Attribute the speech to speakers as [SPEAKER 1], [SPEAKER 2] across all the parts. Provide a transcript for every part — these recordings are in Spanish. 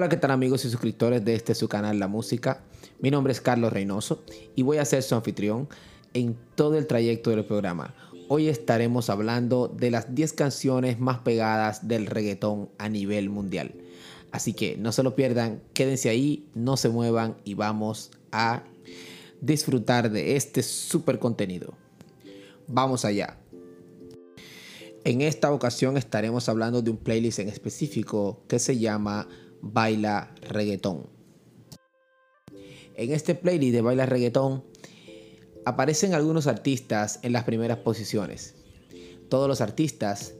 [SPEAKER 1] Hola, ¿qué tal amigos y suscriptores de este su canal La Música? Mi nombre es Carlos Reynoso y voy a ser su anfitrión en todo el trayecto del programa. Hoy estaremos hablando de las 10 canciones más pegadas del reggaetón a nivel mundial. Así que no se lo pierdan, quédense ahí, no se muevan y vamos a disfrutar de este super contenido. Vamos allá. En esta ocasión estaremos hablando de un playlist en específico que se llama Baila Reggaetón. En este playlist de Baila Reggaetón aparecen algunos artistas en las primeras posiciones. Todos los artistas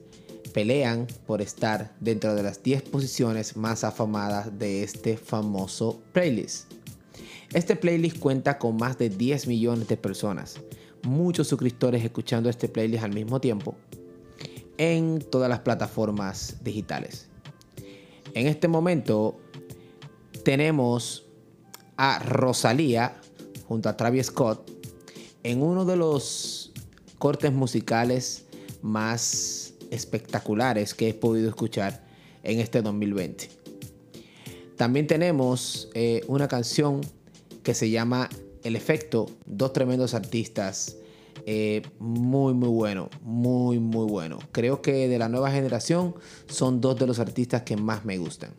[SPEAKER 1] pelean por estar dentro de las 10 posiciones más afamadas de este famoso playlist. Este playlist cuenta con más de 10 millones de personas, muchos suscriptores escuchando este playlist al mismo tiempo en todas las plataformas digitales. En este momento tenemos a Rosalía junto a Travis Scott en uno de los cortes musicales más espectaculares que he podido escuchar en este 2020. También tenemos eh, una canción que se llama El Efecto, dos tremendos artistas. Eh, muy, muy bueno, muy, muy bueno. Creo que de la nueva generación son dos de los artistas que más me gustan.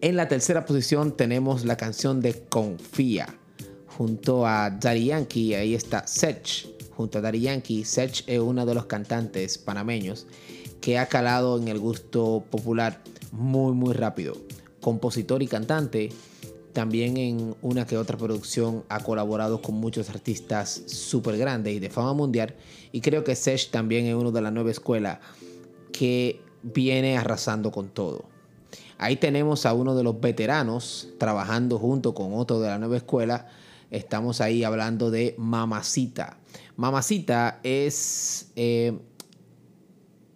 [SPEAKER 1] En la tercera posición tenemos la canción de Confía junto a Daddy Yankee. Ahí está Sech junto a Daddy Yankee. Sech es uno de los cantantes panameños que ha calado en el gusto popular muy, muy rápido. Compositor y cantante también en una que otra producción ha colaborado con muchos artistas súper grandes y de fama mundial. Y creo que Sesh también es uno de la nueva escuela que viene arrasando con todo. Ahí tenemos a uno de los veteranos trabajando junto con otro de la nueva escuela. Estamos ahí hablando de Mamacita. Mamacita es eh,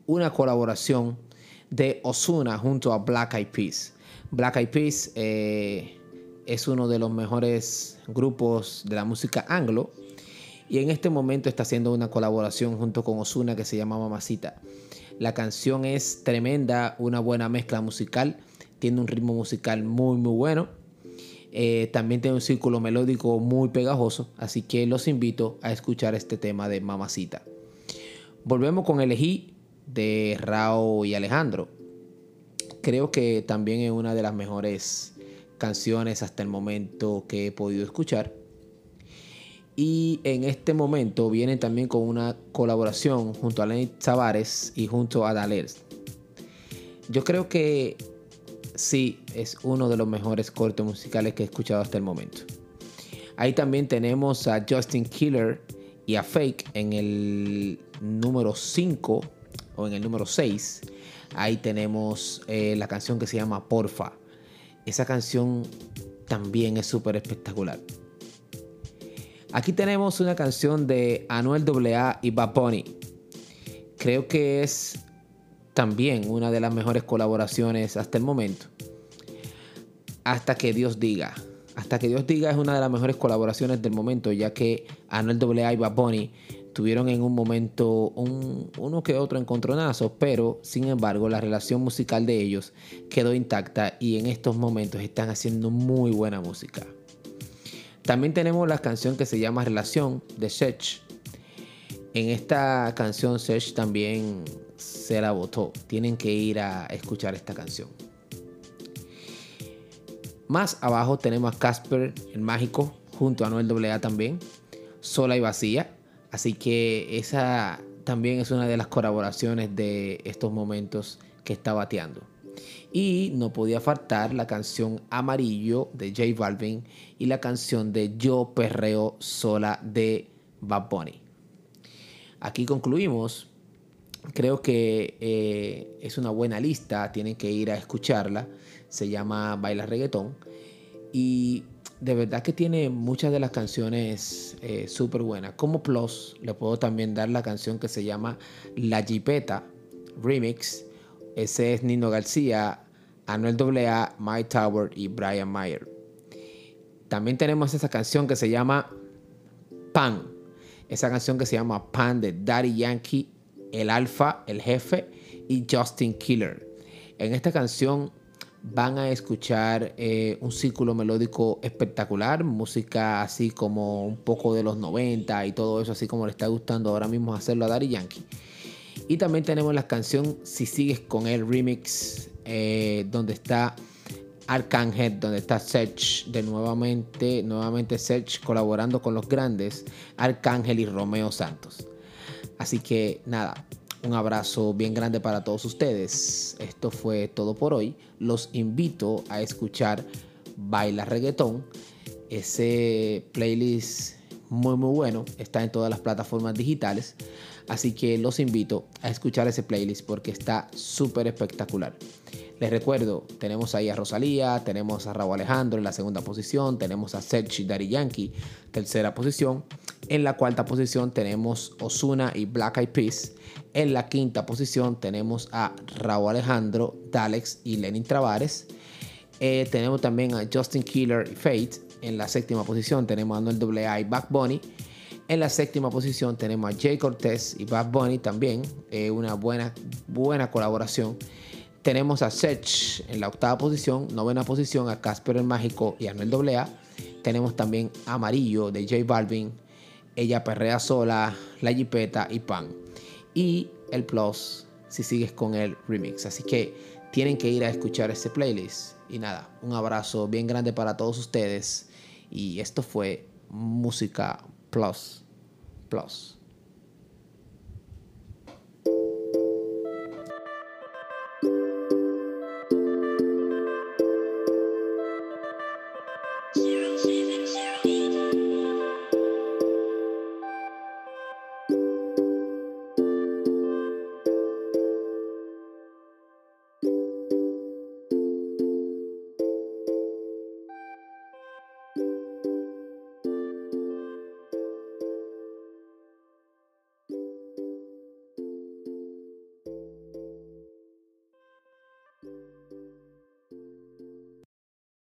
[SPEAKER 1] una colaboración de Osuna junto a Black Eyed Peas. Black Eyed Peas eh, es uno de los mejores grupos de la música anglo y en este momento está haciendo una colaboración junto con Osuna que se llama Mamacita. La canción es tremenda, una buena mezcla musical, tiene un ritmo musical muy muy bueno. Eh, también tiene un círculo melódico muy pegajoso, así que los invito a escuchar este tema de Mamacita. Volvemos con Elegí de Rao y Alejandro. Creo que también es una de las mejores canciones hasta el momento que he podido escuchar. Y en este momento viene también con una colaboración junto a Lenny Tavares y junto a Dalers. Yo creo que sí, es uno de los mejores cortes musicales que he escuchado hasta el momento. Ahí también tenemos a Justin Killer y a Fake en el número 5 o en el número 6. Ahí tenemos eh, la canción que se llama Porfa. Esa canción también es súper espectacular. Aquí tenemos una canción de Anuel AA y Bad Creo que es también una de las mejores colaboraciones hasta el momento. Hasta que Dios diga. Hasta que Dios diga es una de las mejores colaboraciones del momento, ya que Anuel AA y Bad tuvieron en un momento un, uno que otro encontronazo, pero sin embargo la relación musical de ellos quedó intacta y en estos momentos están haciendo muy buena música. También tenemos la canción que se llama Relación de Sech. En esta canción Sech también se la votó. Tienen que ir a escuchar esta canción. Más abajo tenemos a Casper el Mágico junto a Noel AA también. Sola y Vacía Así que esa también es una de las colaboraciones de estos momentos que está bateando. Y no podía faltar la canción Amarillo de J Balvin y la canción de Yo Perreo Sola de Bad Bunny. Aquí concluimos. Creo que eh, es una buena lista, tienen que ir a escucharla. Se llama Baila Reggaetón. Y de verdad que tiene muchas de las canciones eh, súper buenas. Como plus, le puedo también dar la canción que se llama La Jipeta Remix. Ese es Nino García, Anuel AA, My Tower y Brian Mayer. También tenemos esa canción que se llama Pan. Esa canción que se llama Pan de Daddy Yankee, El Alfa, El Jefe y Justin Killer. En esta canción van a escuchar eh, un círculo melódico espectacular, música así como un poco de los 90 y todo eso, así como le está gustando ahora mismo hacerlo a Daddy Yankee. Y también tenemos la canción Si sigues con el remix, eh, donde está Arcángel, donde está Sech de nuevamente, nuevamente Sech colaborando con los grandes, Arcángel y Romeo Santos. Así que nada, un abrazo bien grande para todos ustedes. Esto fue todo por hoy. Los invito a escuchar Baila Reggaetón. Ese playlist muy muy bueno está en todas las plataformas digitales. Así que los invito a escuchar ese playlist porque está súper espectacular. Les recuerdo, tenemos ahí a Rosalía, tenemos a Raúl Alejandro en la segunda posición, tenemos a Sergi Daddy Yankee, tercera posición. En la cuarta posición tenemos Osuna y Black Eyed Peas. En la quinta posición tenemos a Raúl Alejandro, Dalex y Lenin Travares. Eh, tenemos también a Justin Killer y Fate. En la séptima posición tenemos a Noel AA y Back Bunny. En la séptima posición tenemos a Jay Cortez y Bad Bunny también. Eh, una buena, buena colaboración. Tenemos a Sech en la octava posición, novena posición a Casper el Mágico y Anuel AA. Tenemos también Amarillo de J Balvin, Ella Perrea Sola, La Jipeta y Pan. Y el Plus si sigues con el remix. Así que tienen que ir a escuchar este playlist. Y nada, un abrazo bien grande para todos ustedes. Y esto fue Música Plus. Plus.